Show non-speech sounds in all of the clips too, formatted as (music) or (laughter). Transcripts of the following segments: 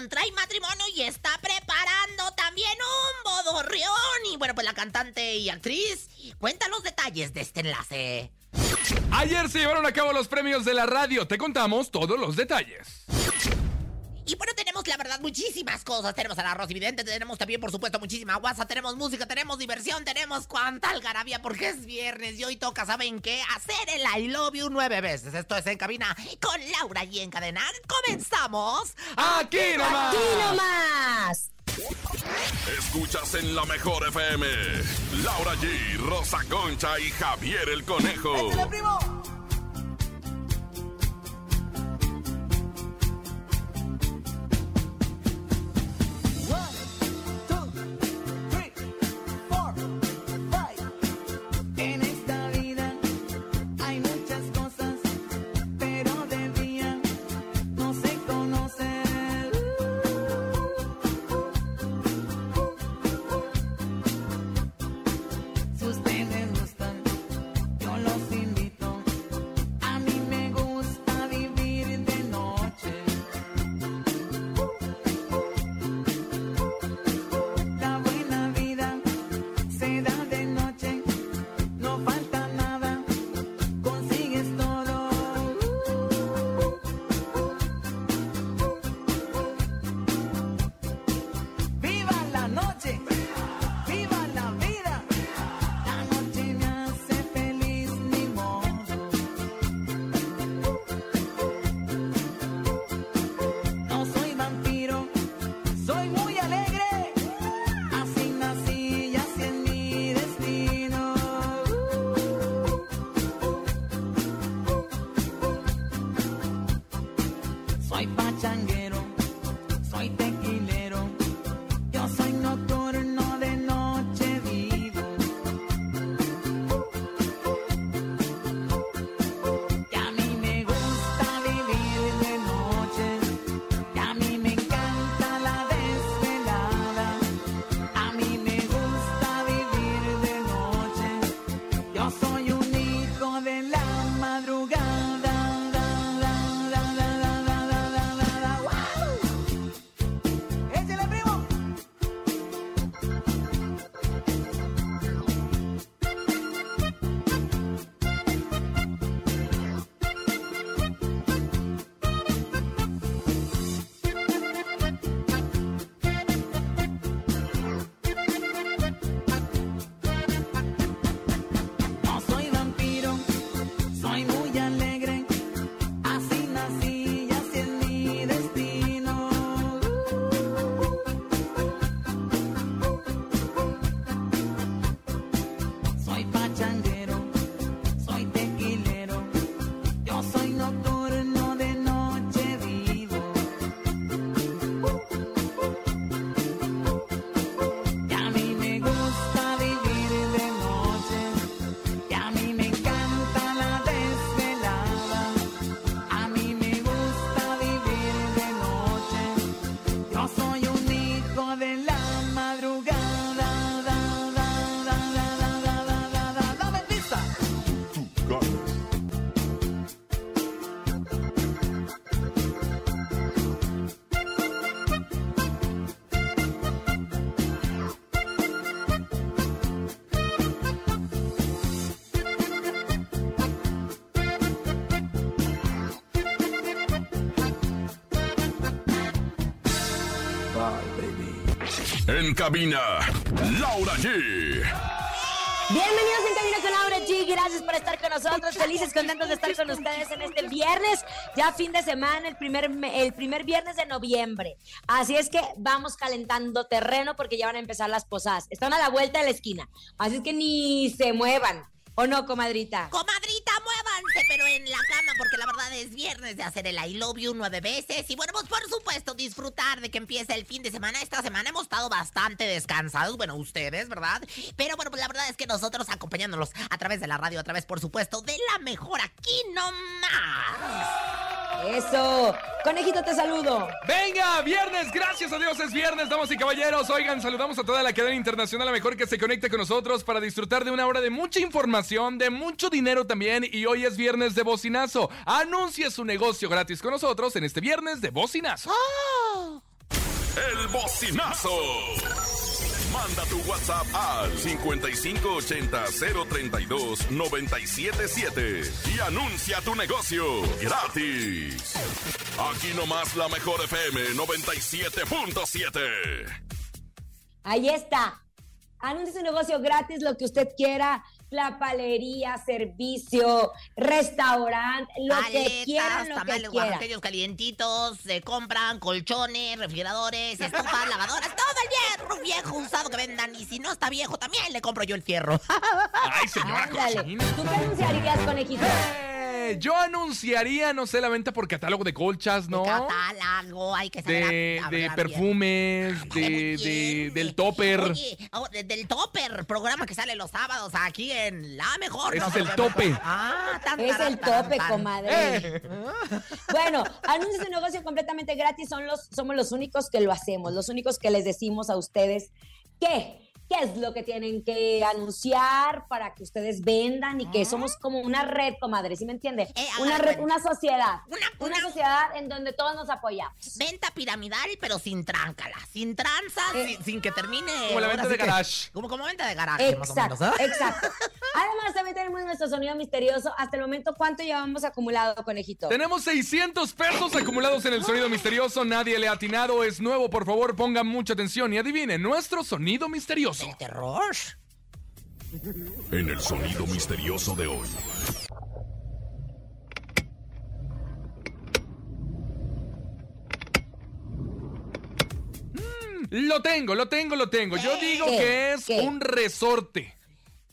contrae matrimonio y está preparando también un bodorrión. Y bueno, pues la cantante y actriz cuenta los detalles de este enlace. Ayer se llevaron a cabo los premios de la radio. Te contamos todos los detalles. Y bueno, tenemos la verdad muchísimas cosas. Tenemos el arroz evidente, tenemos también, por supuesto, muchísima guasa, tenemos música, tenemos diversión, tenemos cuánta algarabía porque es viernes y hoy toca, ¿saben qué? Hacer el I Love You nueve veces. Esto es En Cabina con Laura y Encadenar. ¡Comenzamos! ¡Aquí nomás! ¡Aquí nomás! Escuchas en la mejor FM. Laura G, Rosa Concha y Javier el Conejo. ¡Échale, primo! En cabina, Laura G. Bienvenidos en Cabina con Laura G. Gracias por estar con nosotros. Felices, contentos de estar con ustedes en este viernes, ya fin de semana, el primer, me- el primer viernes de noviembre. Así es que vamos calentando terreno porque ya van a empezar las posadas. Están a la vuelta de la esquina. Así es que ni se muevan. ¿O no, comadrita? Comadrita, muévanse, pero en la cama, porque la verdad es viernes de hacer el I love you nueve veces. Y bueno, pues por supuesto, disfrutar de que empiece el fin de semana. Esta semana hemos estado bastante descansados, bueno, ustedes, ¿verdad? Pero bueno, pues la verdad es que nosotros acompañándolos a través de la radio, a través, por supuesto, de la mejor aquí nomás. Eso. Conejito, te saludo. Venga, viernes, gracias a Dios es viernes, damas y caballeros. Oigan, saludamos a toda la cadena internacional, a mejor que se conecte con nosotros para disfrutar de una hora de mucha información, de mucho dinero también. Y hoy es viernes de bocinazo. Anuncie su negocio gratis con nosotros en este viernes de bocinazo. El bocinazo. Manda tu WhatsApp al 5580-032-977 y anuncia tu negocio gratis. Aquí nomás la mejor FM 97.7. Ahí está. Anuncie su negocio gratis, lo que usted quiera. La palería, servicio, restaurante, lo que quieran, lo que tamales quieran. oaxaqueños calientitos, se compran colchones, refrigeradores, (laughs) estufas, lavadoras, todo el hierro viejo usado que vendan. Y si no está viejo, también le compro yo el fierro. (laughs) Ay, señora Ándale. ¿Tú qué anunciarías, conejito? Eh, Yo anunciaría, no sé, la venta por catálogo de colchas, ¿no? De catálogo, hay que saber De, bien. perfumes, de, de- del topper. Oye, oh, de- del topper, programa que sale los sábados aquí en La Mejor. Ese ¿no? es el tope. Ah, tan, Es el tope, tan. comadre. Eh. (laughs) Bueno, anuncie su negocio completamente gratis. Son los, somos los únicos que lo hacemos, los únicos que les decimos a ustedes qué. ¿Qué es lo que tienen que anunciar para que ustedes vendan y que somos como una red, comadre, ¿sí me entiende? Eh, una red, una sociedad. Una- Una una- sociedad en donde todos nos apoyamos. Venta piramidal, pero sin tráncala, sin tranzas, Eh, sin, sin que termine. Como la venta de que- garage. Como, como venta de garaje, más o Exacto, menos. ¿ah? exacto. (laughs) Además, también tenemos nuestro sonido misterioso. Hasta el momento, ¿cuánto llevamos acumulado, conejito? Tenemos 600 pesos acumulados en el sonido (gasps) misterioso. Nadie le ha atinado. Es nuevo. Por favor, pongan mucha atención y adivinen nuestro sonido misterioso. El terror. En el sonido misterioso de hoy. Lo tengo, lo tengo, lo tengo. Yo digo ¿Qué? que es ¿Qué? un resorte.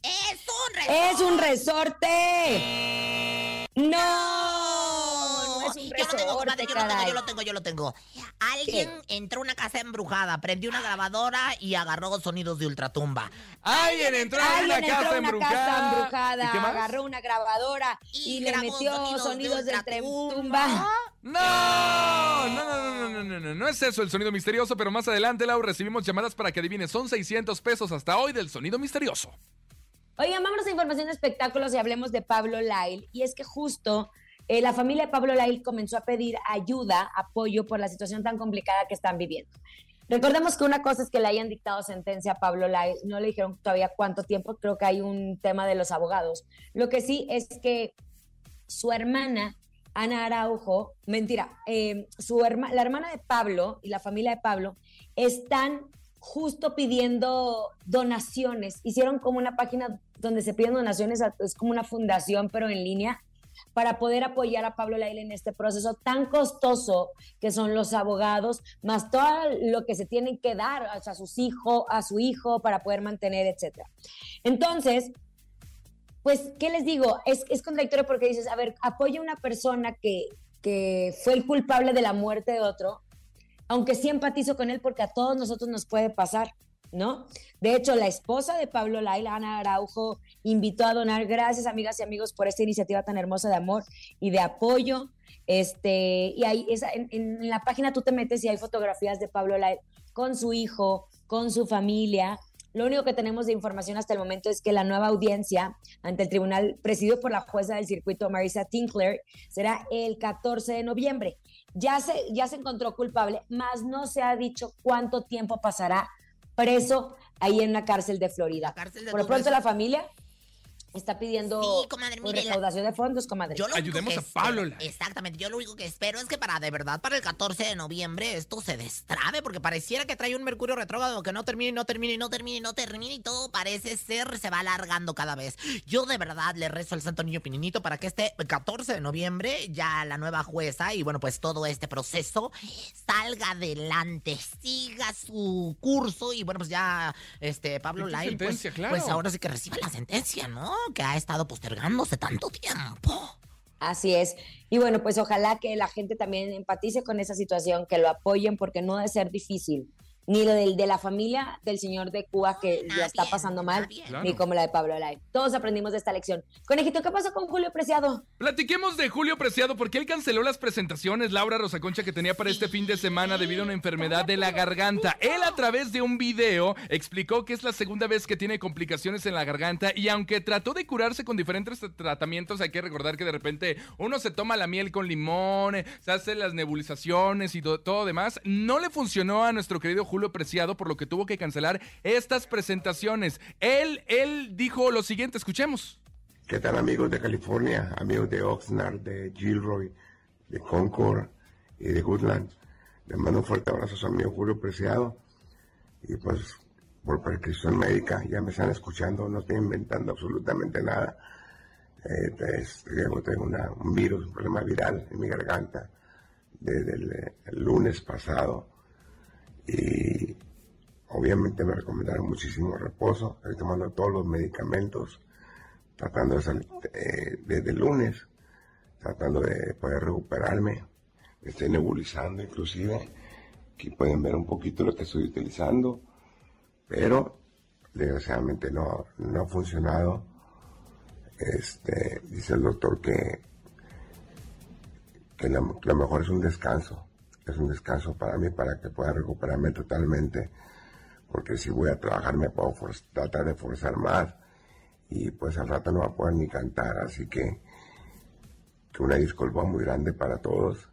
Es un resorte. ¡Es un resorte! ¡No! Yo lo tengo, comadre, yo lo tengo, yo lo tengo, yo lo tengo. Alguien entró a una casa embrujada, prendió una grabadora y agarró sonidos de ultratumba. Alguien entró a una Alguien entró casa una embrujada. casa embrujada, ¿Y qué más? agarró una grabadora y, Y le grabó metió sonidos de sonidos de ultratumba. tumba. No, no, no, no, no, no, no, no es eso el sonido misterioso, pero más adelante, Lau, recibimos llamadas para que adivines. Son 600 pesos hasta hoy del sonido misterioso. Oigan, vámonos a información de espectáculos y hablemos de Pablo Lyle. Y es que justo eh, la familia de Pablo Lyle comenzó a pedir ayuda, apoyo por la situación tan complicada que están viviendo. Recordemos que una cosa es que le hayan dictado sentencia a Pablo Lyle, no le dijeron todavía cuánto tiempo, creo que hay un tema de los abogados. Lo que sí es que su hermana, Ana Araujo, mentira, eh, su herma- la hermana de Pablo y la familia de Pablo están justo pidiendo donaciones. Hicieron como una página donde se piden donaciones, es como una fundación, pero en línea, para poder apoyar a Pablo Laile en este proceso tan costoso que son los abogados, más todo lo que se tienen que dar a sus hijos, a su hijo para poder mantener, etcétera. Entonces, pues, ¿qué les digo? Es, es contradictorio porque dices, a ver, apoya a una persona que, que fue el culpable de la muerte de otro, aunque sí empatizo con él porque a todos nosotros nos puede pasar, ¿no? De hecho, la esposa de Pablo Laila, Ana Araujo, invitó a donar, gracias amigas y amigos por esta iniciativa tan hermosa de amor y de apoyo. Este, y ahí esa, en, la página tú te metes y hay fotografías de Pablo Laila con su hijo, con su familia. Lo único que tenemos de información hasta el momento es que la nueva audiencia ante el tribunal presidido por la jueza del circuito Marisa Tinkler será el 14 de noviembre. Ya se, ya se encontró culpable, más no se ha dicho cuánto tiempo pasará preso ahí en la cárcel de Florida. La cárcel de Por lo pronto la familia está pidiendo Sí, comadre, pues, mire, la- recaudación de fondos, comadre. Yo Ayudemos a Pablo. Exactamente, yo lo único que espero es que para de verdad, para el 14 de noviembre, esto se destrabe, porque pareciera que trae un mercurio retrógrado que no termina y no termina y no termina y no termina y todo parece ser, se va alargando cada vez. Yo de verdad le rezo al Santo Niño Pininito para que este 14 de noviembre ya la nueva jueza y bueno, pues todo este proceso salga adelante, siga su curso y bueno, pues ya este Pablo ¿Y qué Lai, pues, sentencia? Claro. pues ahora sí que reciba la sentencia, ¿no? Que ha estado postergándose tanto tiempo. Así es. Y bueno, pues ojalá que la gente también empatice con esa situación, que lo apoyen porque no debe ser difícil. Ni lo del, de la familia del señor de Cuba que Nadie, ya está pasando mal. Claro. ni como la de Pablo Lai. Todos aprendimos de esta lección. Conejito, ¿qué pasó con Julio Preciado? Platiquemos de Julio Preciado porque él canceló las presentaciones, Laura Rosaconcha, que tenía para este fin de semana debido a una enfermedad de la garganta. Él a través de un video explicó que es la segunda vez que tiene complicaciones en la garganta y aunque trató de curarse con diferentes tratamientos, hay que recordar que de repente uno se toma la miel con limón, se hace las nebulizaciones y to- todo demás, no le funcionó a nuestro querido Julio Preciado por lo que tuvo que cancelar estas presentaciones. Él, él dijo lo siguiente, escuchemos. ¿Qué tal amigos de California, amigos de Oxnard, de Gilroy, de Concord y de Goodland? Les mando un fuerte abrazo a su amigo Julio Preciado. Y pues por prescripción médica ya me están escuchando, no estoy inventando absolutamente nada. Eh, pues, tengo un virus, un problema viral en mi garganta desde el lunes pasado. Y obviamente me recomendaron muchísimo reposo. Estoy tomando todos los medicamentos tratando de salir eh, desde lunes, tratando de poder recuperarme. Me estoy nebulizando inclusive. Aquí pueden ver un poquito lo que estoy utilizando, pero desgraciadamente no, no ha funcionado. Este, dice el doctor que, que lo, lo mejor es un descanso, es un descanso para mí para que pueda recuperarme totalmente, porque si voy a trabajar me puedo tratar de forzar más y pues al rato no va a poder ni cantar, así que, que una disculpa muy grande para todos.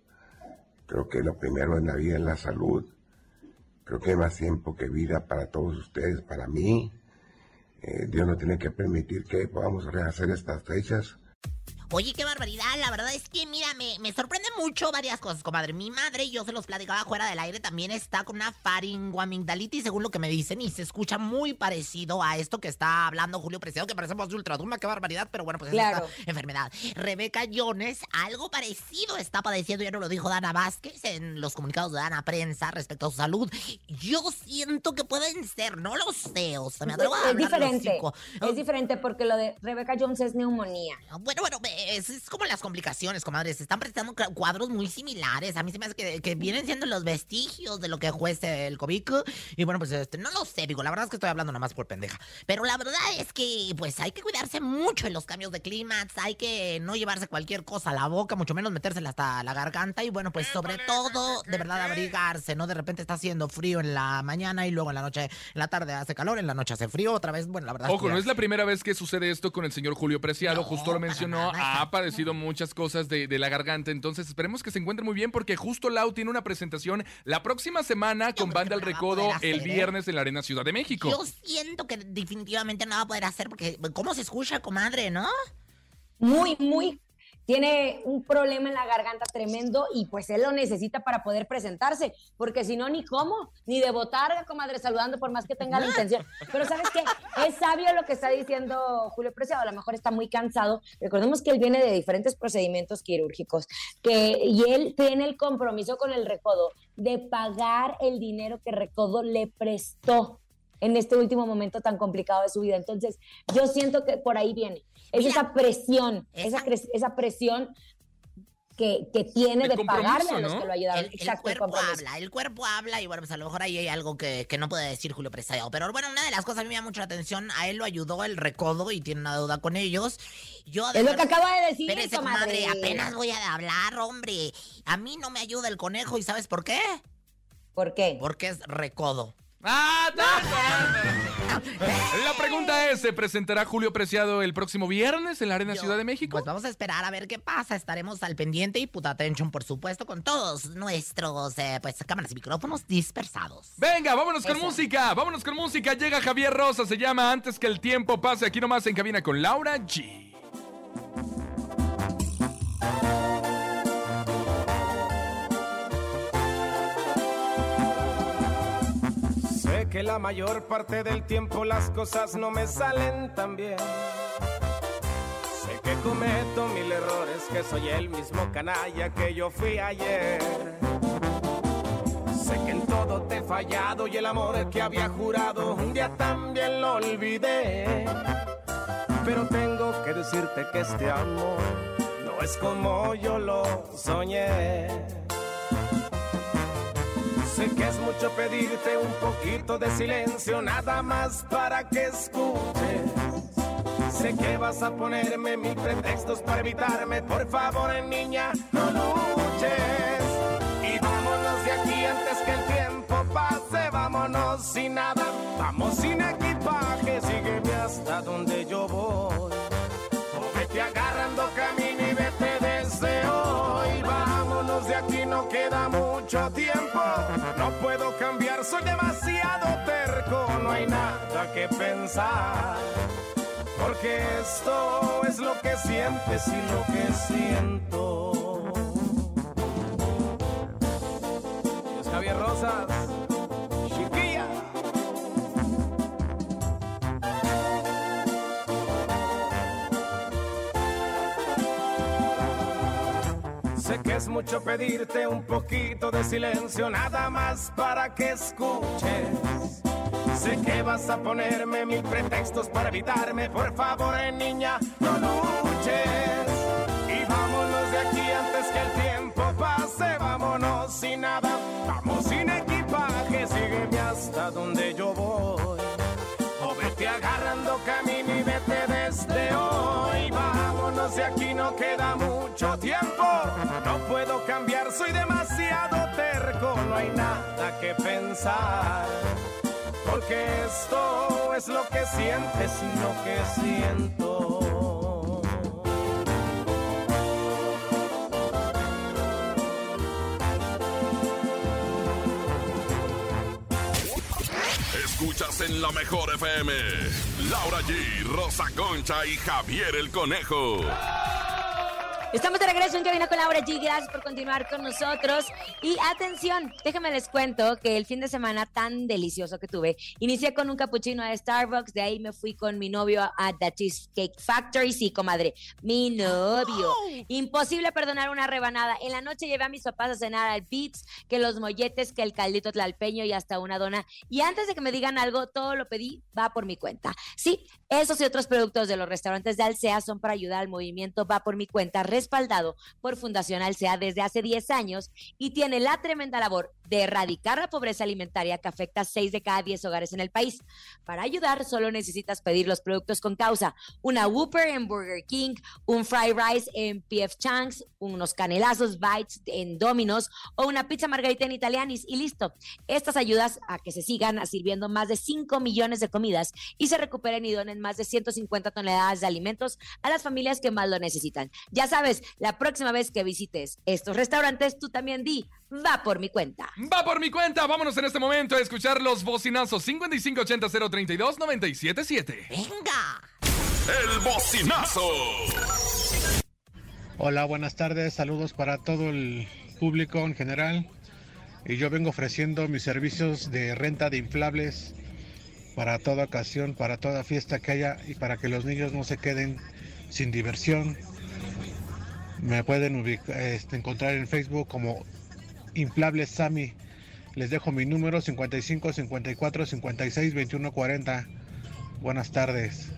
Creo que lo primero en la vida es la salud. Creo que hay más tiempo que vida para todos ustedes, para mí. Eh, Dios no tiene que permitir que podamos rehacer estas fechas. Oye, qué barbaridad. La verdad es que, mira, me, me sorprende mucho varias cosas, comadre. Mi madre, yo se los platicaba fuera del aire, también está con una faringoamigdalitis, según lo que me dicen, y se escucha muy parecido a esto que está hablando Julio Preciado, que parecemos de ultratumba, qué barbaridad, pero bueno, pues es esta enfermedad. Rebeca Jones, algo parecido está padeciendo, ya no lo dijo Dana Vázquez en los comunicados de Dana Prensa respecto a su salud. Yo siento que pueden ser, no lo sé, o sea, me atrevo a es hablar diferente. Es diferente porque lo de Rebecca Jones es neumonía. Bueno, bueno, es, es como las complicaciones, comadre. Se están presentando cuadros muy similares. A mí se me hace que, que vienen siendo los vestigios de lo que fue este, el COVID. Y bueno, pues este, no lo sé, digo, la verdad es que estoy hablando nomás por pendeja. Pero la verdad es que, pues, hay que cuidarse mucho en los cambios de clima. Hay que no llevarse cualquier cosa a la boca, mucho menos metérsela hasta la garganta. Y bueno, pues, sobre todo, de verdad, abrigarse, ¿no? De repente está haciendo frío en la mañana y luego en la noche, en la tarde hace calor, en la noche hace frío. Otra vez, bueno, la verdad. Ojo, no es la primera vez que sucede esto con el señor Julio Preciado, No, justo lo mencionó, nada, (laughs) ha padecido muchas cosas de, de la garganta, entonces esperemos que se encuentre muy bien porque justo Lau tiene una presentación la próxima semana con Banda El no la va a Recodo el ¿eh? viernes en la Arena Ciudad de México. Yo siento que definitivamente no va a poder hacer porque ¿cómo se escucha, comadre, no? Muy, muy. Tiene un problema en la garganta tremendo y pues él lo necesita para poder presentarse, porque si no, ni cómo, ni de botarga, comadre, saludando por más que tenga la intención. Pero ¿sabes qué? Es sabio lo que está diciendo Julio Preciado, a lo mejor está muy cansado. Recordemos que él viene de diferentes procedimientos quirúrgicos que, y él tiene el compromiso con el Recodo de pagar el dinero que Recodo le prestó en este último momento tan complicado de su vida. Entonces, yo siento que por ahí viene. Es Mira, esa presión, esa, presión que, que tiene De pagarle a los ¿no? que lo ayudaron. El, el Exacto, el cuerpo habla, el cuerpo habla y bueno, pues a lo mejor ahí hay algo que, que no puede decir Julio Preciado. Pero bueno, una de las cosas a mí me llama mucho la atención, a él lo ayudó el recodo y tiene una deuda con ellos. Yo de Es lo que acaba de decir, Espérese, comadre. comadre, apenas voy a hablar, hombre. A mí no me ayuda el conejo y ¿sabes por qué? ¿Por qué? Porque es recodo. Ah. La pregunta es, ¿se presentará Julio Preciado el próximo viernes en la Arena Yo- Ciudad de México? Pues vamos a esperar a ver qué pasa. Estaremos al pendiente y puta atención, por supuesto, con todos nuestros eh, pues cámaras y micrófonos dispersados. Venga, vámonos con música, vámonos con música. Llega Javier Rosa, se llama Antes que el tiempo pase aquí nomás en cabina con Laura G. que la mayor parte del tiempo las cosas no me salen tan bien. Sé que cometo mil errores, que soy el mismo canalla que yo fui ayer. Sé que en todo te he fallado y el amor que había jurado un día también lo olvidé. Pero tengo que decirte que este amor no es como yo lo soñé. Sé que es mucho pedirte un poquito de silencio, nada más para que escuches. Sé que vas a ponerme mil pretextos para evitarme, por favor, niña, no luches. Y vámonos de aquí antes que el tiempo pase, vámonos sin nada, vamos sin equipaje, sígueme hasta donde no queda mucho tiempo. No puedo cambiar, soy demasiado terco. No hay nada que pensar. Porque esto es lo que sientes y lo que siento. Javier Rosas, mucho pedirte un poquito de silencio, nada más para que escuches. Sé que vas a ponerme mil pretextos para evitarme, por favor, eh, niña, no luches. Y vámonos de aquí antes que el tiempo pase, vámonos No puedo cambiar, soy demasiado terco. No hay nada que pensar. Porque esto es lo que sientes y lo que siento. Escuchas en la mejor FM. Laura G, Rosa Concha y Javier el Conejo. Estamos de regreso en Cabina con Laura G. Gracias por continuar con nosotros. Y atención, déjenme les cuento que el fin de semana tan delicioso que tuve, inicié con un capuchino de Starbucks, de ahí me fui con mi novio a The Cheesecake Factory. Sí, comadre, mi novio. Imposible perdonar una rebanada. En la noche llevé a mis papás a cenar al Beats, que los molletes, que el caldito tlalpeño y hasta una dona. Y antes de que me digan algo, todo lo pedí, va por mi cuenta. Sí, esos y otros productos de los restaurantes de Alsea son para ayudar al movimiento Va por mi cuenta, respaldado por Fundación Alsea desde hace 10 años y tiene la tremenda labor de erradicar la pobreza alimentaria que afecta a 6 de cada 10 hogares en el país. Para ayudar, solo necesitas pedir los productos con causa: una Whopper en Burger King, un Fried Rice en PF Chang's, unos canelazos Bites en Domino's o una pizza margarita en Italianis y listo. Estas ayudas a que se sigan sirviendo más de 5 millones de comidas y se recuperen y donen más de 150 toneladas de alimentos a las familias que más lo necesitan. Ya sabes, la próxima vez que visites estos restaurantes, tú también di, va por mi cuenta. Va por mi cuenta, vámonos en este momento a escuchar los bocinazos 5580-032-977. ¡Venga! El bocinazo. Hola, buenas tardes, saludos para todo el público en general. Y yo vengo ofreciendo mis servicios de renta de inflables para toda ocasión, para toda fiesta que haya y para que los niños no se queden sin diversión. Me pueden ubica- este, encontrar en Facebook como Inflables Sami. Les dejo mi número 55 54 56 21 40. Buenas tardes.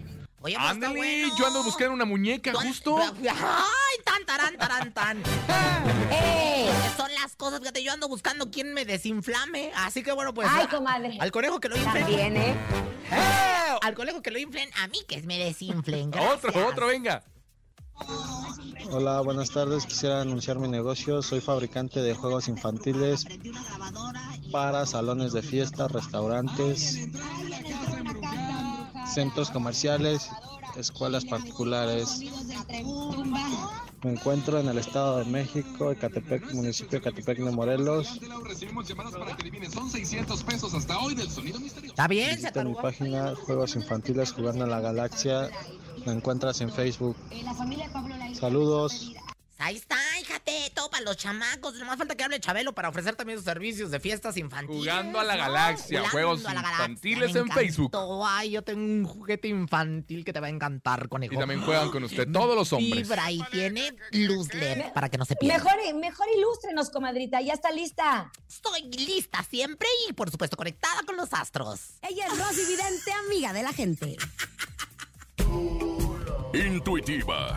Oye, pues, Ándale, bueno. yo ando buscando una muñeca justo. (laughs) ¡Ay, tan, tarán, tarán, tan! (laughs) ¡Eh! Son las cosas, fíjate, yo ando buscando quién me desinflame. Así que bueno, pues. Ay, comadre. Al conejo que lo inflen. También, ¿eh? ¡Eh! Al conejo que lo inflen, a mí que me desinflen. (laughs) Gracias. Otro, otro, venga. Hola, buenas tardes. Quisiera anunciar mi negocio. Soy fabricante de juegos infantiles para salones de fiesta, restaurantes, centros comerciales, escuelas particulares. Me encuentro en el Estado de México, Ecatepec, municipio de Ecatepec de Morelos. Recibimos llamadas para que adivinen. Son 600 pesos hasta hoy del sonido misterioso. Está bien, se Visita mi página Juegos Infantiles Jugando en la Galaxia. Me encuentras en Facebook. Saludos. Ahí está, fíjate, todo para los chamacos. Nomás falta que hable Chabelo para ofrecer también sus servicios de fiestas infantiles. Jugando a la ¿no? galaxia, Jugando juegos a la galaxia, infantiles me en Facebook. Ay, yo tengo un juguete infantil que te va a encantar, conejo. Y también juegan con usted todos los hombres. Vibra y tiene luz LED para que no se pierda. Mejor, mejor ilústrenos, comadrita. Ya está lista. Estoy lista siempre y, por supuesto, conectada con los astros. Ella es Rosy Vidente, amiga de la gente. Intuitiva,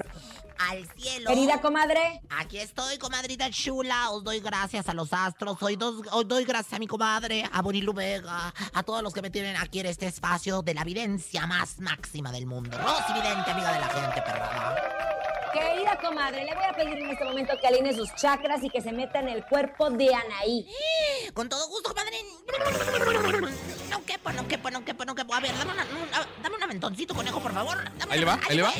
al cielo. Querida comadre. Aquí estoy, comadrita chula. Os doy gracias a los astros. Hoy dos- os doy gracias a mi comadre, a Bonilu Vega, a todos los que me tienen aquí en este espacio de la evidencia más máxima del mundo. Rosy Vidente, amiga de la gente, perrada. Querida comadre, le voy a pedir en este momento que alinee sus chakras y que se meta en el cuerpo de Anaí. Con todo gusto, comadre. No quepo, no quepo, no quepo, no quepo. A ver, dame, una- una- dame un aventoncito, conejo, por favor. Dame Ahí le va, ahí le va.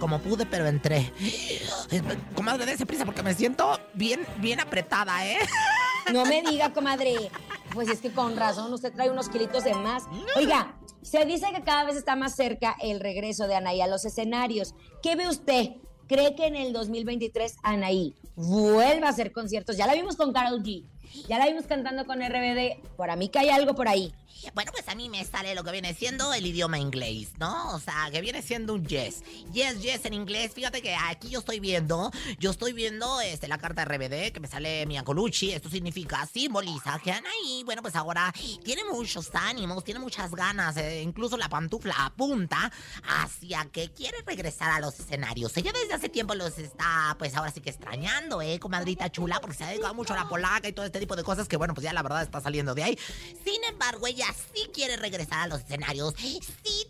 Como pude, pero entré. Comadre, dése prisa porque me siento bien, bien apretada, ¿eh? No me diga, comadre. Pues es que con razón, usted trae unos kilitos de más. Oiga, se dice que cada vez está más cerca el regreso de Anaí a los escenarios. ¿Qué ve usted? ¿Cree que en el 2023 Anaí vuelva a hacer conciertos? Ya la vimos con Carol G. Ya la vimos cantando con RBD. Para mí que hay algo por ahí. Bueno, pues a mí me sale lo que viene siendo el idioma inglés, ¿no? O sea, que viene siendo un yes. Yes, yes en inglés. Fíjate que aquí yo estoy viendo, yo estoy viendo este, la carta RBD que me sale Mia Colucci. Esto significa, simboliza que Anaí, bueno, pues ahora tiene muchos ánimos, tiene muchas ganas. eh, incluso la pantufla apunta hacia que quiere regresar a los escenarios. Ella desde hace tiempo los está, pues ahora sí que extrañando, ¿eh? Comadrita chula, porque se ha dedicado mucho a la polaca y todo este tipo de cosas que, bueno, pues ya la verdad está saliendo de ahí. Sin embargo, ella sí quiere regresar a los escenarios. Sí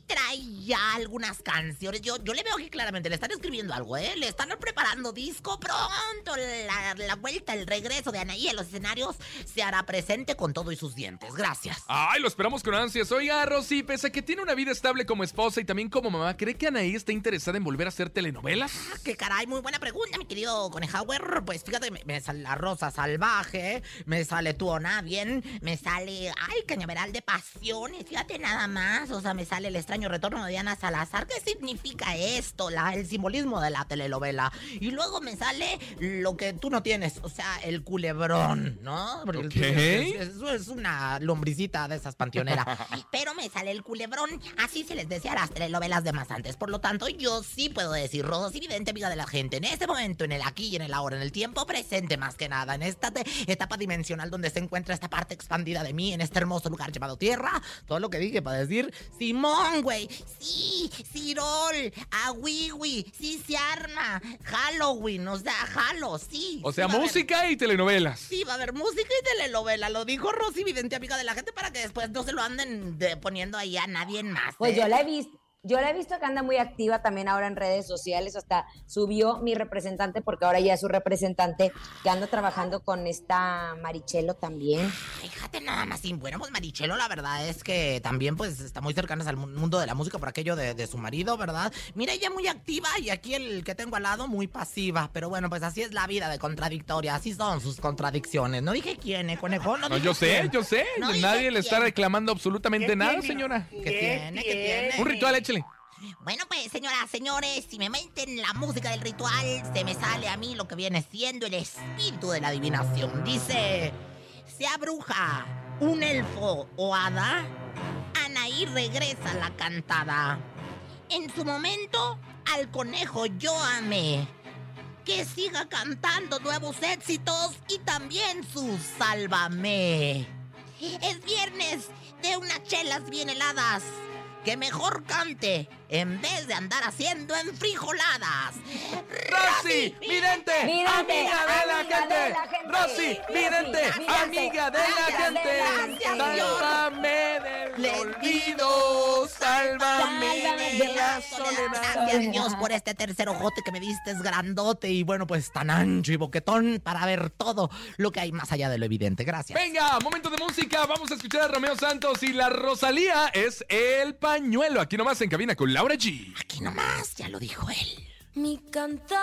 trae ya algunas canciones. Yo, yo le veo que claramente le están escribiendo algo, ¿eh? Le están preparando disco pronto. La, la vuelta, el regreso de Anaí a los escenarios se hará presente con todo y sus dientes. Gracias. Ay, lo esperamos con ansias. Oiga, Rosy, pese a que tiene una vida estable como esposa y también como mamá, ¿cree que Anaí está interesada en volver a hacer telenovelas? Ah, qué caray, muy buena pregunta, mi querido Conejauer. Pues fíjate, me, me sale la rosa salvaje, me sale tú o nadie, me sale, ay, cañaveral de pasiones, fíjate nada más. O sea, me sale el extraño retorno de Diana Salazar. ¿Qué significa esto? La, el simbolismo de la telenovela. Y luego me sale lo que tú no tienes, o sea, el culebrón, ¿no? Porque el- Ok. es, es- es una lombricita de esas panteoneras. (laughs) Pero me sale el culebrón. Así se les decía a las telenovelas de más antes. Por lo tanto, yo sí puedo decir, Rosy Vidente, amiga de la gente, en este momento, en el aquí y en el ahora, en el tiempo presente más que nada, en esta etapa dimensional donde se encuentra esta parte expandida de mí, en este hermoso lugar llamado Tierra, todo lo que dije para decir, Simón, güey, sí, Cirol, Awiwi, sí se arma, Halloween, o sea, Halo, sí. O sea, sí haber- música y telenovelas. Sí, va a haber música y telenovela. Lo dijo Rosy Vidente, amiga de la gente, para que después no se lo anden de- poniendo ahí a nadie más. Pues ¿eh? yo la he visto. Yo la he visto que anda muy activa también ahora en redes sociales, hasta subió mi representante, porque ahora ya es su representante, que anda trabajando con esta Marichelo también. Fíjate nada más, y bueno, pues Marichelo, la verdad es que también pues está muy cercana al mu- mundo de la música por aquello de, de su marido, ¿verdad? Mira, ella muy activa y aquí el que tengo al lado muy pasiva, pero bueno, pues así es la vida de contradictoria, así son sus contradicciones. No dije quién, ¿eh, conejo? No, No, dije yo sé, quién. yo sé. No Nadie le está reclamando absolutamente ¿Qué nada, tiene? señora. ¿Qué tiene? ¿Qué tiene? Un ritual, échale. Bueno, pues, señoras, señores, si me meten la música del ritual, se me sale a mí lo que viene siendo el espíritu de la adivinación. Dice, sea bruja, un elfo o hada, Anaí regresa la cantada. En su momento, al conejo yo amé. Que siga cantando nuevos éxitos y también su Sálvame. Es viernes de unas chelas bien heladas. que mejor cante en vez de andar haciendo enfrijoladas. Rosy, vidente, amiga de la gente. la. Rosy, vidente, amiga de la gente. la. Sálvame del olvido, sálvame de la soledad. Gracias Dios por este tercer ojote que me diste, es grandote y bueno, pues tan ancho y boquetón para ver todo lo que hay más allá de lo evidente. Gracias. Venga, momento de música. Vamos a escuchar a Romeo Santos y la Rosalía es el pañuelo. Aquí nomás en cabina con Laura G. Aquí nomás, ya lo dijo él. Mi cantar,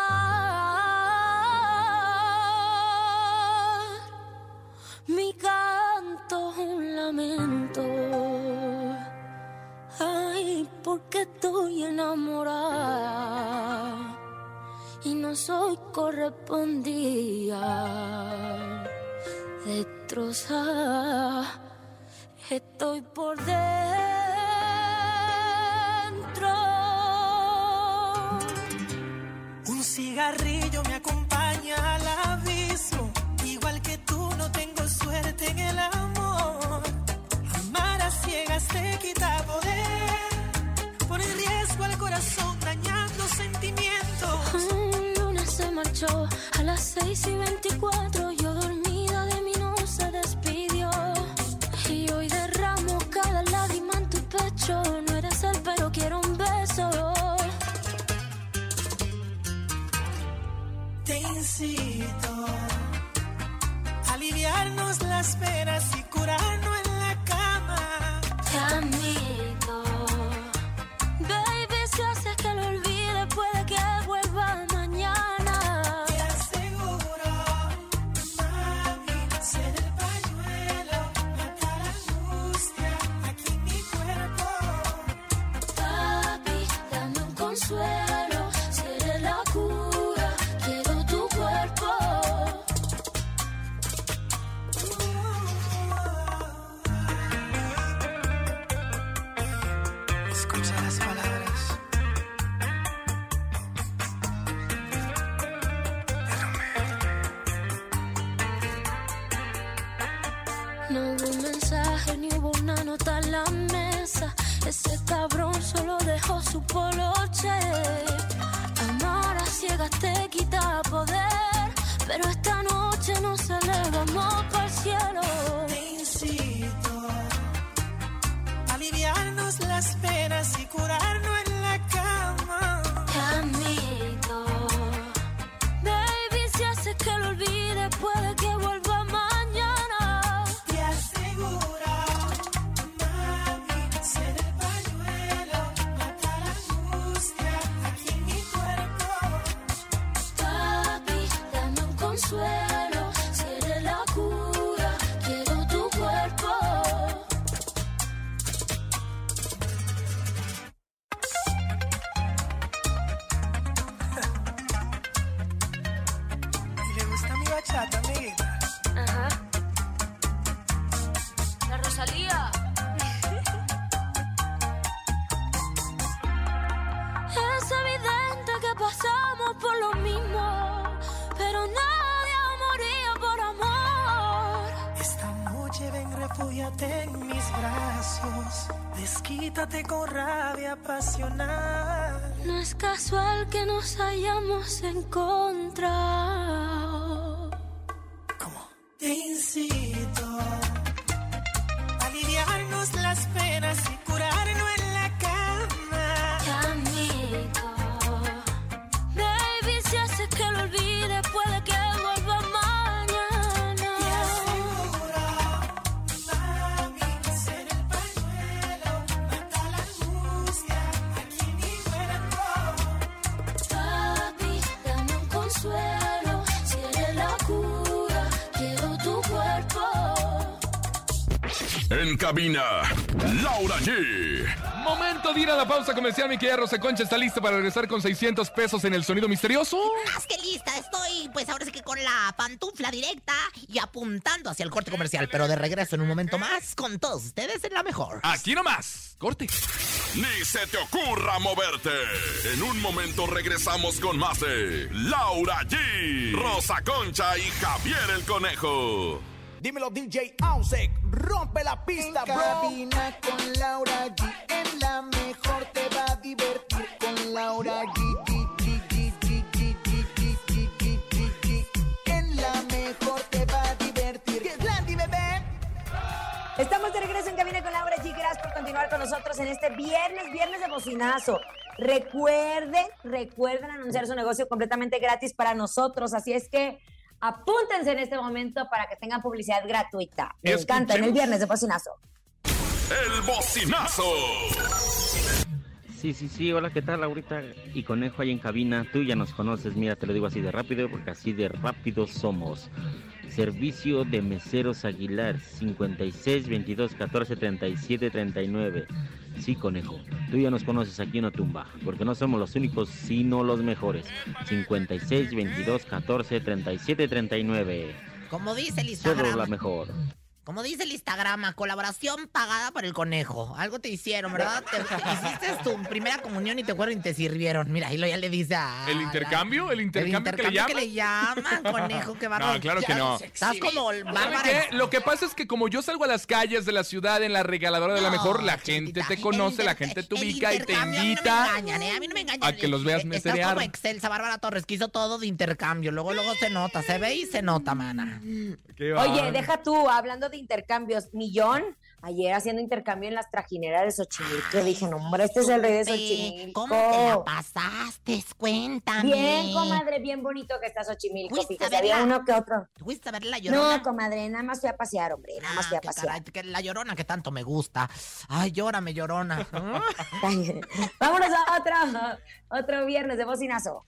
mi canto un lamento. Ay, porque estoy enamorada y no soy correspondida. Destrozada, Escucha las palabras. No hubo un mensaje ni hubo una nota en la mesa. Ese cabrón solo dejó su poloche. Amar a ciegas te quita poder. Pero esta noche nos elevamos para el cielo. Aliviarnos las penas y curarnos En cabina, Laura G. Momento de ir a la pausa comercial. Mi querida Rosa Concha está lista para regresar con 600 pesos en el sonido misterioso. Más que lista, estoy pues ahora sí que con la pantufla directa y apuntando hacia el corte comercial, pero de regreso en un momento más con todos ustedes en la mejor. Aquí nomás. Corte. Ni se te ocurra moverte. En un momento regresamos con más de Laura G, Rosa Concha y Javier el Conejo. Dímelo DJ Ausek, rompe la pista, en bro. Cabina con Laura G, en la mejor te va a divertir con Laura G. En la mejor te va a divertir. ¡Landy, bebé! Estamos de regreso en Cabina con Laura G. Gracias por continuar con nosotros en este viernes, viernes de bocinazo. Recuerden, recuerden anunciar su negocio completamente gratis para nosotros. Así es que apúntense en este momento para que tengan publicidad gratuita. Me encanta en el viernes de bocinazo. El bocinazo. Sí, sí, sí, hola, ¿qué tal, Laurita? Y Conejo ahí en cabina, tú ya nos conoces, mira, te lo digo así de rápido, porque así de rápido somos. Servicio de Meseros Aguilar, 56 22 14 37 39. Sí, Conejo, tú ya nos conoces aquí en Otumba, porque no somos los únicos, sino los mejores. 56 22 14 37 39. Como dice el Solo la Instagram. mejor. Como dice el Instagram, colaboración pagada por el conejo. Algo te hicieron, ¿verdad? Te, hiciste tu primera comunión y te fueron y te sirvieron. Mira, ahí lo ya le dice a... ¿El intercambio? ¿El intercambio, que le llaman? que le llaman, conejo, qué bárbaro. No, claro que no. Estás como el ¿Sabe bárbaro. qué? Lo que pasa es que como yo salgo a las calles de la ciudad en la regaladora de la mejor, la gente te conoce, la gente te ubica y te intercambio, a mí no me invita engañan, ¿eh? A mí no me engañan. a que los veas Estás meserear. como Excelsa Bárbara Torres, que hizo todo de intercambio. Luego, luego se nota, se ve y se nota, mana. Qué Oye, deja tú, hablando de intercambios, Millón, ayer haciendo intercambio en las trajineras de Xochimilco, dije, no, hombre, este es el rey de Xochimilco. ¿Cómo te la pasaste? Cuéntame. Bien, comadre, bien bonito que está Xochimilco. Fuiste a Fíjese, había verla. uno que otro. ¿Fuiste a ver la llorona? No, comadre, nada más fui a pasear, hombre, nada más fui a pasear. que la llorona que tanto me gusta. Ay, llórame, llorona. (laughs) Vámonos a otro, otro viernes de bocinazo.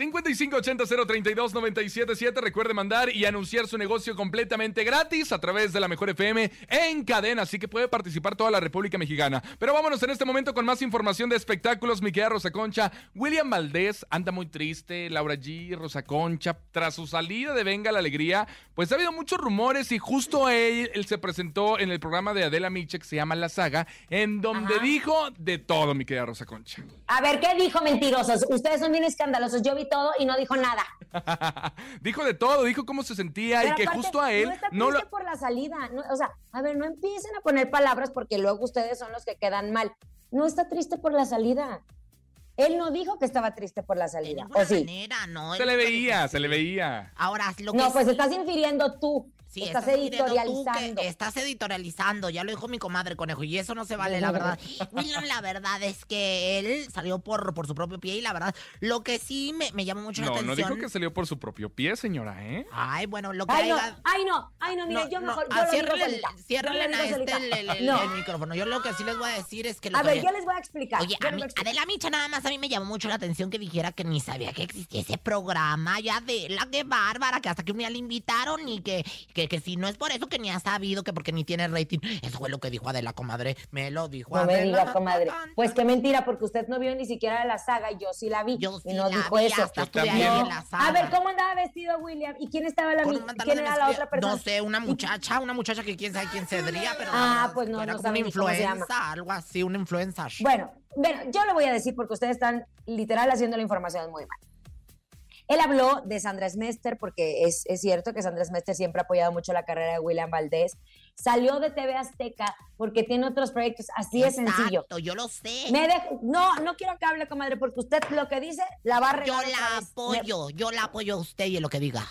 5580-032-977. Recuerde mandar y anunciar su negocio completamente gratis a través de la Mejor FM en cadena. Así que puede participar toda la República Mexicana. Pero vámonos en este momento con más información de espectáculos. Mi querida Rosa Concha. William Valdés anda muy triste. Laura G, Rosa Concha. Tras su salida de Venga la Alegría, pues ha habido muchos rumores y justo él, él se presentó en el programa de Adela Miche que se llama La Saga, en donde dijo de todo, mi querida Rosa Concha. A ver, ¿qué dijo mentirosos? Ustedes son bien escandalosos. Yo vi todo y no dijo nada. (laughs) dijo de todo, dijo cómo se sentía y Pero que aparte, justo a él no está no lo... triste por la salida. no, o sea, a ver, no empiecen a poner palabras porque luego ustedes son los que quedan mal. No está triste por la salida. Él no dijo que estaba triste por la salida. ¿O sí? manera, no. Se le veía, se le veía. Ahora, lo que No, sí- pues estás infiriendo tú. Sí, estás tú editorializando. que estás editorializando, ya lo dijo mi comadre conejo, y eso no se vale, la verdad. William, la verdad es que él salió por, por su propio pie y la verdad, lo que sí me, me llamó mucho la No, no atención. dijo que salió por su propio pie, señora, ¿eh? Ay, bueno, lo que Ay, no, haya- ay, no, ay, no, mire, No, yo no, mejor, ah, yo lo digo ciérrenle el- a este el, el- No. el micrófono. Yo lo que sí les voy a decir es que lo A que ver, había- yo les voy a explicar. Oye, a mí, explicar. Adela Micha nada más a mí me llamó mucho la atención que dijera que ni sabía que existía ese programa ya de la que bárbara, que hasta que un día le invitaron y que, que, que si no es por eso que ni ha sabido, que porque ni tiene rating. Eso fue lo que dijo Adela, comadre. Me lo dijo No me Adela. diga, comadre. Pues qué mentira, porque usted no vio ni siquiera la saga, yo sí la vi. y no la dijo vi, eso. hasta No. la saga. A ver, ¿cómo andaba vestido William? ¿Y quién estaba la Con mi- un pantalón ¿Quién era la otra persona? No sé, una muchacha, una muchacha que quién sabe quién sería, pero Ah, pues no, era no como una influenza, algo así, una influenza. Bueno, bueno, yo lo voy a decir porque ustedes están literal haciendo la información muy mal. Él habló de Sandra Smester porque es, es cierto que Sandra Smester siempre ha apoyado mucho la carrera de William Valdés. Salió de TV Azteca porque tiene otros proyectos, así es sencillo. Yo lo sé. Me dej- no, no quiero que hable, comadre, porque usted lo que dice la va a Yo la. Me- apoyo, yo la apoyo a usted y en lo que diga.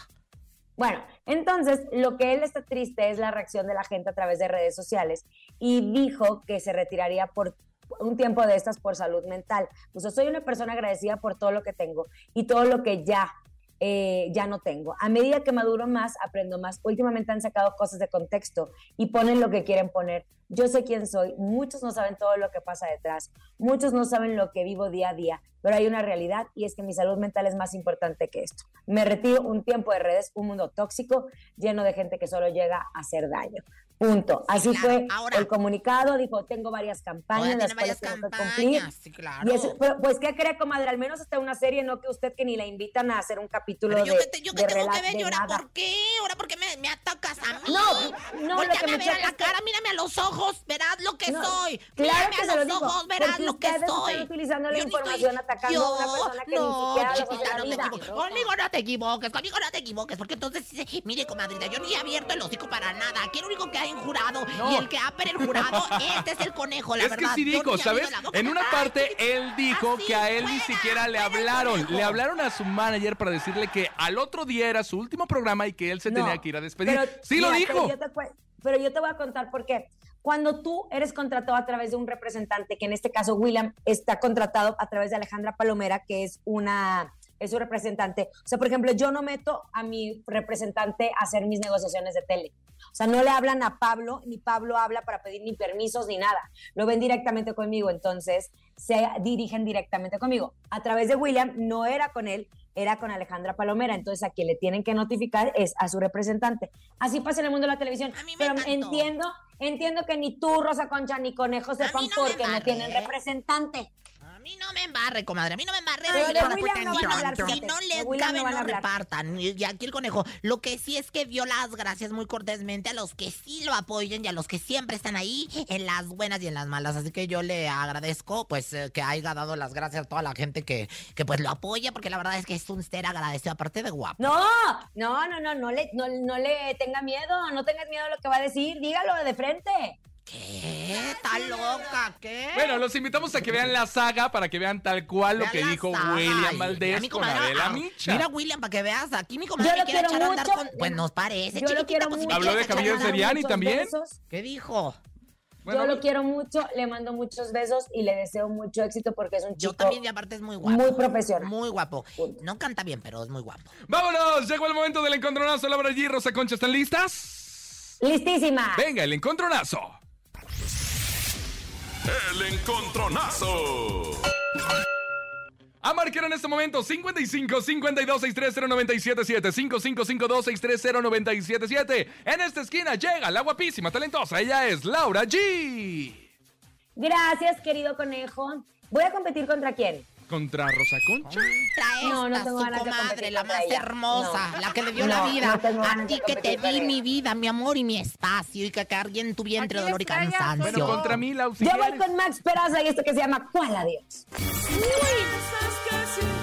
Bueno, entonces lo que él está triste es la reacción de la gente a través de redes sociales y dijo que se retiraría por un tiempo de estas por salud mental. Sea, soy una persona agradecida por todo lo que tengo y todo lo que ya, eh, ya no tengo. A medida que maduro más, aprendo más. Últimamente han sacado cosas de contexto y ponen lo que quieren poner. Yo sé quién soy, muchos no saben todo lo que pasa detrás, muchos no saben lo que vivo día a día, pero hay una realidad y es que mi salud mental es más importante que esto. Me retiro un tiempo de redes, un mundo tóxico, lleno de gente que solo llega a hacer daño. Punto. Así claro. fue Ahora- el comunicado, dijo, tengo varias campañas, las varias cuales que cumplir. campañas, sí, claro. Y eso- pero, pues, ¿qué cree, comadre? Al menos hasta una serie, no que usted que ni la invitan a hacer un capítulo Pero yo de, que, te- yo de que tengo que ver, ¿y ahora por qué? ¿Ahora por qué me, me atacas a mí? No, no, lo que me a ver a la cara, mírame a los ojos, verás lo que No, soy. Claro mírame que a lo los digo, ojos, verás lo que soy. están utilizando la Yo ni información estoy- atacando a una yo- persona que ni no, siquiera conoce la no te equivoques. Conmigo no te equivoques, conmigo no te equivoques, porque entonces, mire, comadrita, yo ni he abierto el hocico para nada. Aquí el único que hay un jurado No. y el que ha perjurado, este es el conejo, la es verdad. que sí dijo, ¿sabes? En una Ay, parte él dijo así, que a él ni siquiera le hablaron. Le hablaron a su manager para decirle que al otro día era su último programa y que él se No, tenía que ir a despedir. pero, sí lo dijo. Pero yo, te, pero yo te voy a contar por qué. Cuando tú eres contratado a través de un representante, que en este caso William está contratado a través de Alejandra Palomera, que es una es su representante. O sea, por ejemplo, yo no meto a mi representante a hacer mis negociaciones de tele. O sea, no le hablan a Pablo, ni Pablo habla para pedir ni permisos ni nada. Lo ven directamente conmigo, entonces se dirigen directamente conmigo. A través de William no era con él, era con Alejandra Palomera. Entonces, a quien le tienen que notificar es a su representante. Así pasa en el mundo de la televisión. A mí me Pero encantó. entiendo, entiendo que ni tú, Rosa Concha, ni Conejo sepan no porque no tienen representante. A mí no me embarre, comadre. A mí no me embarre. Si de no- William no si no les William cabe, no repartan. Y y aquí el conejo. Lo que sí es que dio las gracias muy cortésmente a los que sí lo apoyen y a los que siempre están ahí en las buenas y en las malas. Así que yo le agradezco, pues, eh, que haya dado las gracias a toda la gente que, que pues, lo apoya, porque la verdad es que es un ser agradecido, aparte de guapo. No, no, no, no, no le, no, no le tenga miedo, no tengas miedo a lo que va a decir, dígalo de frente. ¿Qué? ¿Está loca? ¿Qué? Bueno, los invitamos a que vean la saga para que vean tal cual lo Vean que la dijo saga. William Valdés mi con comadre, Adela ah, Micha. Mira, William, para que veas, aquí mi Yo comadre lo me quiere quiero echar a andar mucho, con... Pues nos parece, yo lo chiquitita, quiero pues, si mucho. me Habló de quieres echar a Camilo andar- Seriani muchos también. besos. ¿Qué dijo? Bueno, Yo lo quiero mucho, le mando muchos besos y le deseo mucho éxito porque es un Yo chico también, y aparte es muy guapo. muy profesional. Muy guapo. No canta bien, pero es muy guapo. Vámonos, llegó el momento del encontronazo. Laura G, Rosa Concha, ¿están listas? Listísima. Venga, el encontronazo. El encontronazo. A marcar en este momento 55 52 630 977 5552 630 977 En esta esquina llega la guapísima, talentosa. Ella es Laura G. Gracias, querido conejo. ¿Voy a competir contra quién? Contra Rosa Concha. Contra No, no su comadre, la más ella. hermosa, No. la que le dio No, la vida. a ti que te di mi vida, mi amor y mi espacio y que cargué en tu vientre dolor y cansancio. Bueno, contra mí, si Yo voy con Max Peraza y esto que se llama ¿Cuál adiós? Piensas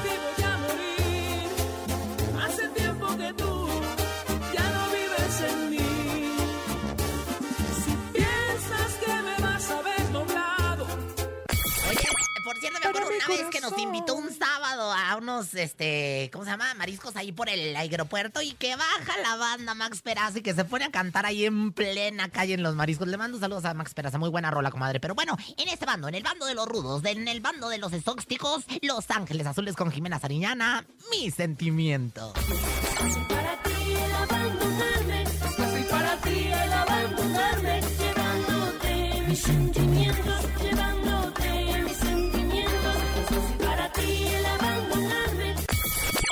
me acuerdo una vez que nos invitó un sábado a unos, este, ¿cómo se llama? Mariscos ahí por el aeropuerto y que baja la banda Max Peraza y que se pone a cantar ahí en plena calle en los mariscos. Le mando saludos a Max Peraza, muy buena rola, comadre. Pero bueno, en este bando, en el bando de los rudos, en el bando de los exóticos, Los Ángeles Azules con Jimena Sariñana, mi sentimiento. Para ti el abandonarme, para ti el abandonarme, llevándote mis sentimientos,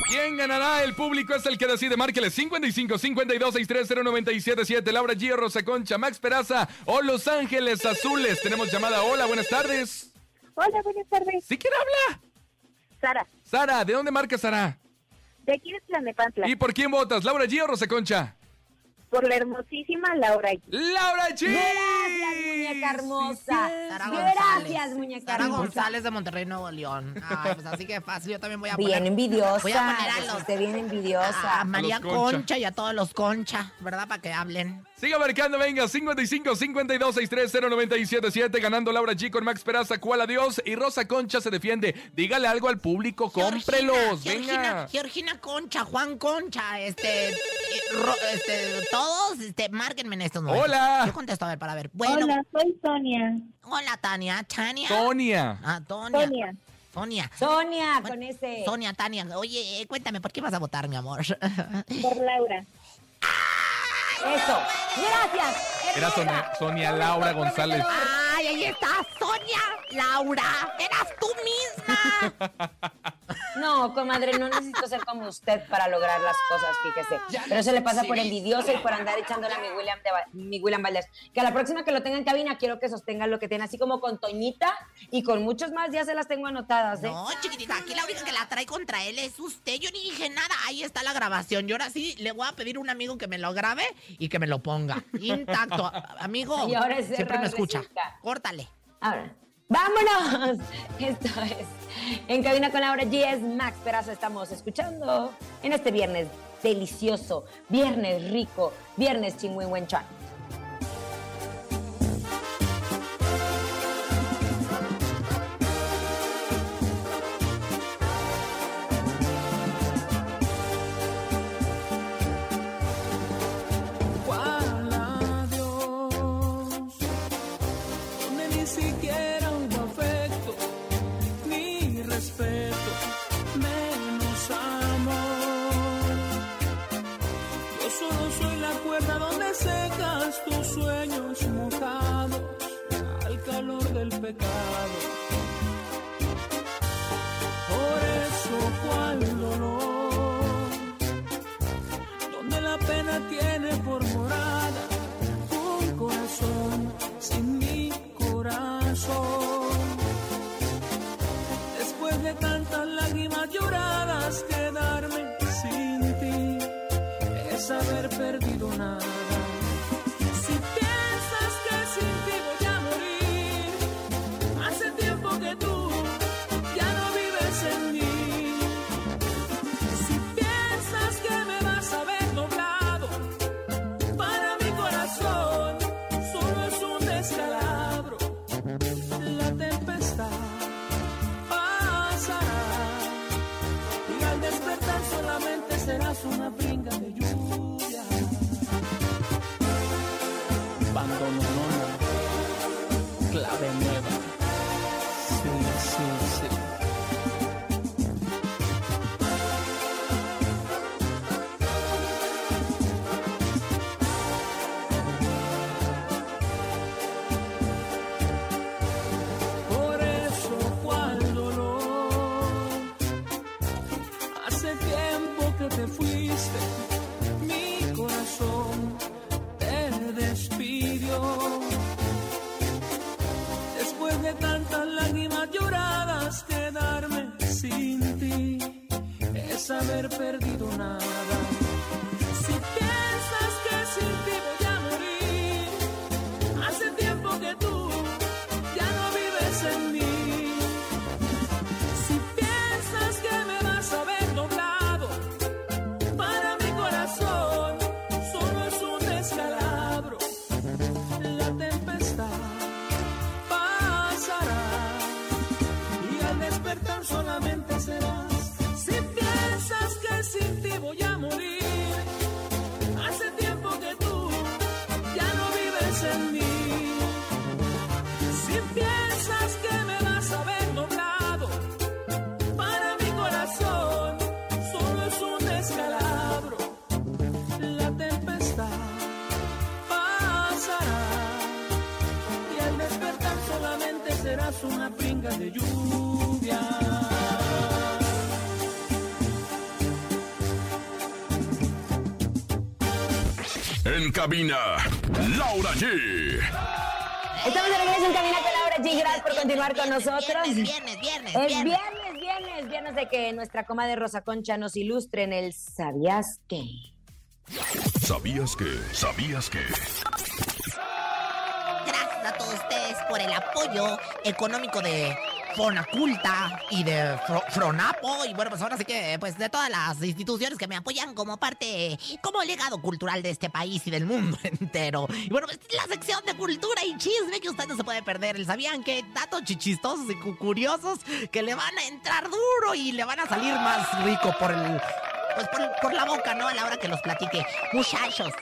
¿Quién ganará? El público es el que decide. Márquele 55 52 630 977 Laura G, Rosa Concha, Max Peraza o Los Ángeles Azules. Tenemos llamada. Hola, buenas tardes. Hola, buenas tardes. ¿Sí quién habla? Sara, Sara, ¿de dónde marca Sara? de aquí de Tlanepantla, ¿Y por quién votas? ¿Laura G o Rosa Concha? Por la hermosísima Laura. ¡Laura G! Gracias, muñeca hermosa. Sara Gracias, muñeca Sara hermosa. González de Monterrey, Nuevo León. Ay, pues así que fácil, yo también voy a poner... Bien envidiosa. Voy a poner a los- usted bien envidiosa. A María los Concha. Concha. y a todos los Concha, ¿verdad? Para que hablen. Siga marcando, venga, 55 52 630 977 ganando Laura G con Max Peraza, cuál adiós y Rosa Concha se defiende. Dígale algo al público, cómprelos, Georgina, venga. Georgina Concha, Juan Concha, este, eh, Ro- este, todos, este, márquenme en estos momentos. Hola. Yo contesto, a ver, para ver. Bueno, hola, Hola, soy Sonia. Tania, Tania. Sonia. Ah, Tonia. Sonia. Sonia. Sonia, Bueno, con ese. Sonia, Tania. Oye, eh, cuéntame, ¿por qué vas a votar, mi amor? Por Laura. Eso. Gracias. Era Sonia Laura González. ¡Ay, ahí está! ¡Sonia! ¡Laura! ¡Eras tú misma! (laughs) No, comadre, no necesito ser como usted para lograr las cosas, fíjese. Pero eso le pasa por envidioso y por andar echándole a mi William, de, mi William Valdés. Que a la próxima que lo tenga en cabina, quiero que sostenga lo que tiene, así como con Toñita y con muchos más, ya se las tengo anotadas, ¿eh? No, chiquitita, aquí la única que la trae contra él es usted. Yo ni dije nada. Ahí está la grabación. Y ahora sí le voy a pedir a un amigo que me lo grabe y que me lo ponga. Intacto. (laughs) Amigo, Y ahora es siempre me escucha. Córtale. Ahora, ¡vámonos! (laughs) Esto es En Cabina con Laura G. Es Max Perazo. Estamos escuchando en este viernes delicioso, viernes rico, viernes chingüengüenchuan. Cabina, Laura G. Estamos de regreso en Cabina con Laura G. Gracias por continuar con nosotros. Viernes, viernes, viernes, Es viernes. viernes, viernes, viernes de que nuestra comadre Rosa Concha nos ilustre en el ¿Sabías qué? ¿Sabías que? ¿Sabías que? Gracias a todos ustedes por el apoyo económico de Fonaculta y de Fro- Fronapo y bueno, pues ahora sí que pues de todas las instituciones que me apoyan como parte, como legado cultural de este país y del mundo (laughs) entero. Y bueno, pues la sección de cultura y chisme que usted no se puede perder. ¿El ¿Sabían que datos chichistosos y cu- curiosos que le van a entrar duro y le van a salir más rico por el... Pues por, por la boca, ¿no? A la hora que los platique. Muchachos,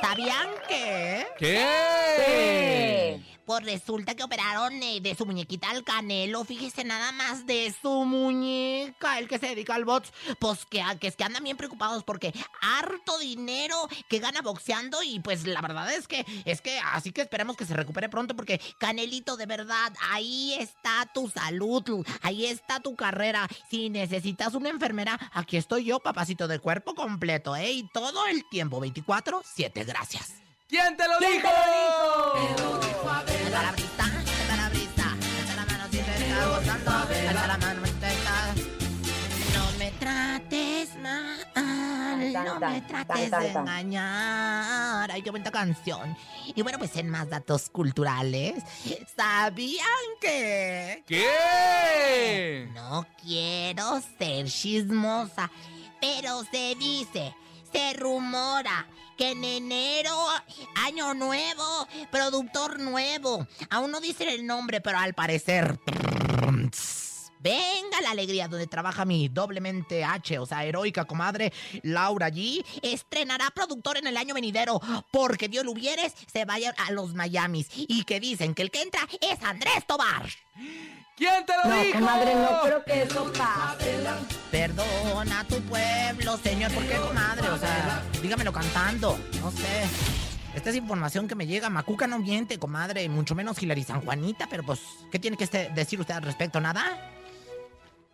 ¿sabían que...? ¿Qué? Pues resulta que operaron eh, de su muñequita al Canelo, fíjese nada más de su muñeca, el que se dedica al box, pues que, es que andan bien preocupados porque harto dinero que gana boxeando y pues la verdad es que, es que así que esperemos que se recupere pronto porque Canelito, de verdad, ahí está tu salud, ahí está tu carrera. Si necesitas una enfermera, aquí estoy yo, papacito de cuerpo completo, ¿eh? Y todo el tiempo, 24, 7, gracias. ¿Quién te lo ¿Quién dijo? te lo dijo? Alza la brisa, alza la brisa, alza la mano si te estás gozando, alza la mano si te estás... No me trates mal, no me trates de engañar. Ay, qué bonita canción. Y bueno, pues en más datos culturales, ¿sabían que...? ¿Qué? No quiero ser chismosa, pero se dice, se rumora que en enero, año nuevo, productor nuevo. Aún no dicen el nombre, pero al parecer... Venga la alegría donde trabaja mi doblemente H, o sea, heroica comadre Laura G. Estrenará productor en el año venidero porque Dios lo hubieres se vaya a los Miamis y que dicen que el que entra es Andrés Tobar. ¿Quién te lo No, dijo? comadre, no creo que eso pase. Perdona a tu pueblo, señor. ¿Por qué, comadre? O sea, dígamelo cantando. No sé. Esta es información que me llega. Macuca no miente, comadre. Mucho menos Hilary San Juanita. Pero pues, ¿qué tiene que este- decir usted al respecto? ¿Nada?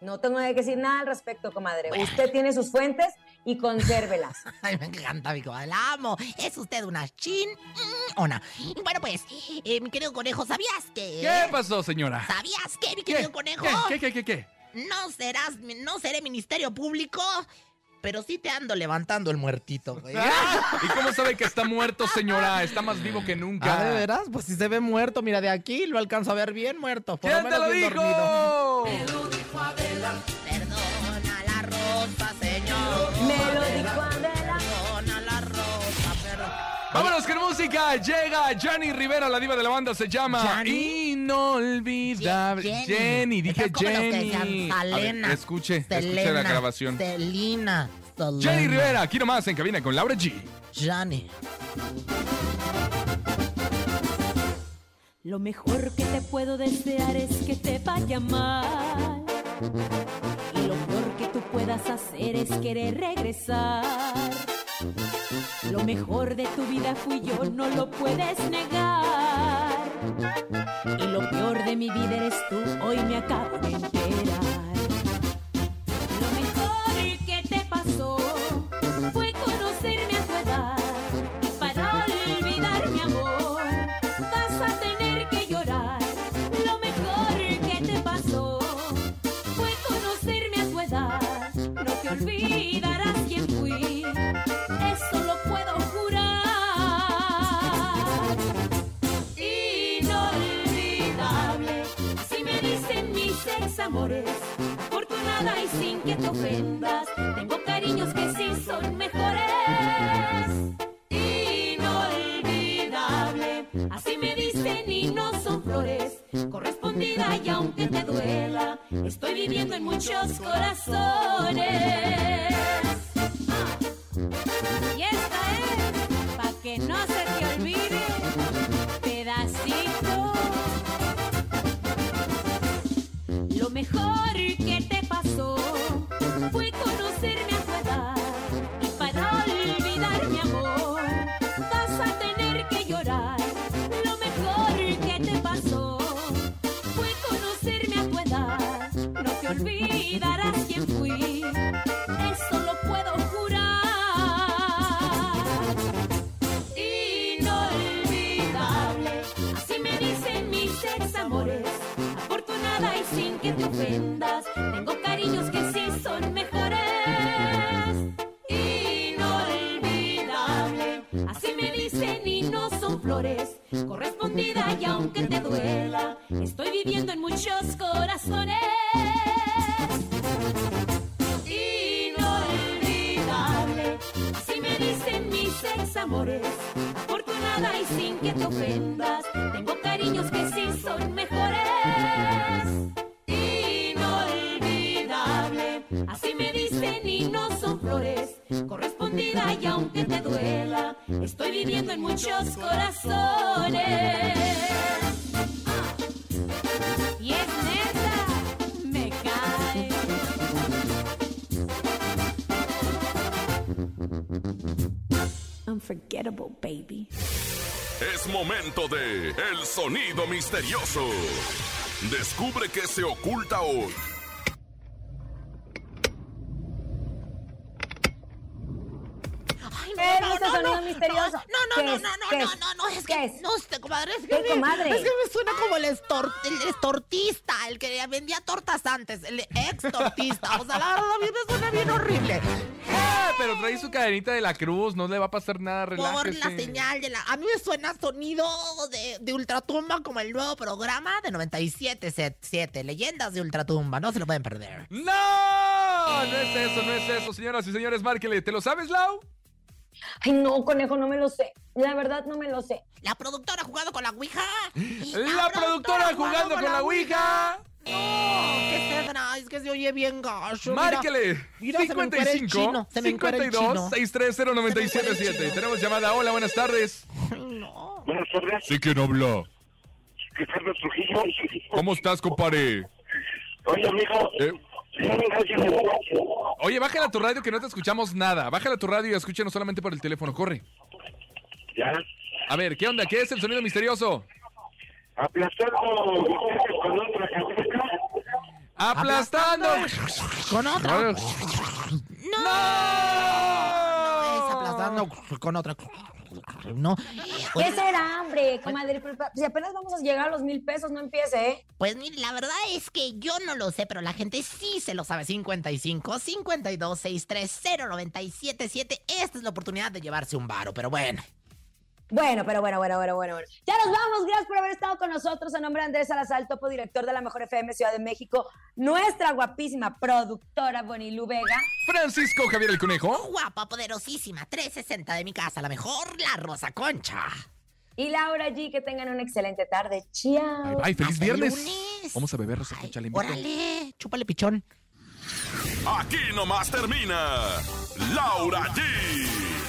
No tengo que decir nada al respecto, comadre. Usted tiene sus fuentes y consérvelas. (laughs) Ay, me encanta, mi comadre. La amo. Es usted una chin... mm, ona. Bueno, pues, eh, mi querido conejo, ¿sabías que... ¿Qué pasó, señora? ¿Sabías que, mi querido conejo? ¿Qué, qué, qué, qué? No serás, no seré ministerio público, pero sí te ando levantando el muertito, güey. (laughs) ¿Y cómo sabe que está muerto, señora? Está más vivo que nunca. Ah, ¿de veras? Pues si se ve muerto, mira, de aquí lo alcanzo a ver bien muerto. Por ¿Quién lo te lo bien dijo? dormido. Vámonos con música. Llega Jenny Rivera, la diva de la banda se llama ¿Gianni? Inolvidable. Jenny. Jenny, dije que Jenny. Selena, escuche, escuche la grabación. Selena. Jenny Selena. Rivera, aquí nomás en cabina con Laura G. Johnny. Lo mejor que te puedo desear es que te vaya mal. Y lo peor que tú puedas hacer es querer regresar. Lo mejor de tu vida fui yo, no lo puedes negar. Y lo peor de mi vida eres tú, hoy me acabo de enterar. Amores. Afortunada y sin que te ofendas, tengo cariños que sí son mejores. Inolvidable, así me dicen y no son flores. Correspondida y aunque te duela, estoy viviendo en muchos corazones. Mejor muchos corazones. Y es neta, me cae. Unforgettable, baby. Es momento de El Sonido Misterioso. Descubre qué se oculta hoy. Ay, ¿Qué es ese sonido misterioso? No, ¿Qué no, no, es? no, no, ¿Qué no, es? no, no, no sé, comadre, es que, ¿Qué, me, comadre? es que me suena como el, estor, el estortista, el que vendía tortas antes, el ex tortista, o sea, la verdad a mí me suena bien horrible. Ah, pero trae su cadenita de la cruz, no le va a pasar nada, Por relájese. la señal de la... A mí me suena sonido de, de Ultratumba como el nuevo programa de 97.7, Leyendas de Ultratumba, no se lo pueden perder. ¡No! No es eso, no es eso, señoras y señores, márquele. ¿Te lo sabes, Lau? Ay, no, conejo, no me lo sé. La verdad, no me lo sé. La productora ha jugado con la Ouija. La productora jugando con la Ouija. No, ¿qué? Es que se oye bien gacho. Márquele. Mira, se me encuera el 55 chino, se me encuera el 52 chino. 630 977. Tenemos llamada. Hola, buenas tardes. Buenas tardes. Sí, ¿quién habla? Ricardo Trujillo. ¿Cómo estás, compadre? Oye, amigo. No. Oye, bájale a tu radio que no te escuchamos nada. Bájale a tu radio y escúchanos solamente por el teléfono. Corre. Ya. A ver, ¿qué onda? ¿Qué es el sonido misterioso? Aplastando con otra. Aplastando. Con otra. ¡No! Es aplastando con otra. No. ¿Qué será, hombre, comadre? Pero, Si apenas vamos a llegar a los mil pesos, no empiece, ¿eh? Pues mire, la verdad es que yo no lo sé, pero la gente sí se lo sabe. 55 52 630 977. Esta es la oportunidad de llevarse un varo, pero bueno. Bueno, pero bueno, bueno, bueno, bueno. bueno. Ya nos vamos. Gracias por haber estado con nosotros. En nombre de Andrés Salazar, topo director de la Mejor FM Ciudad de México, nuestra guapísima productora Bonilú Vega. Francisco Javier el Conejo. Guapa, poderosísima, 360 de mi casa, la mejor, la Rosa Concha. Y Laura G, que tengan una excelente tarde. Chao. Ay, feliz Hasta viernes. lunes. Vamos a beber Rosa Concha, le invito. Órale, chúpale pichón. Aquí nomás termina Laura G,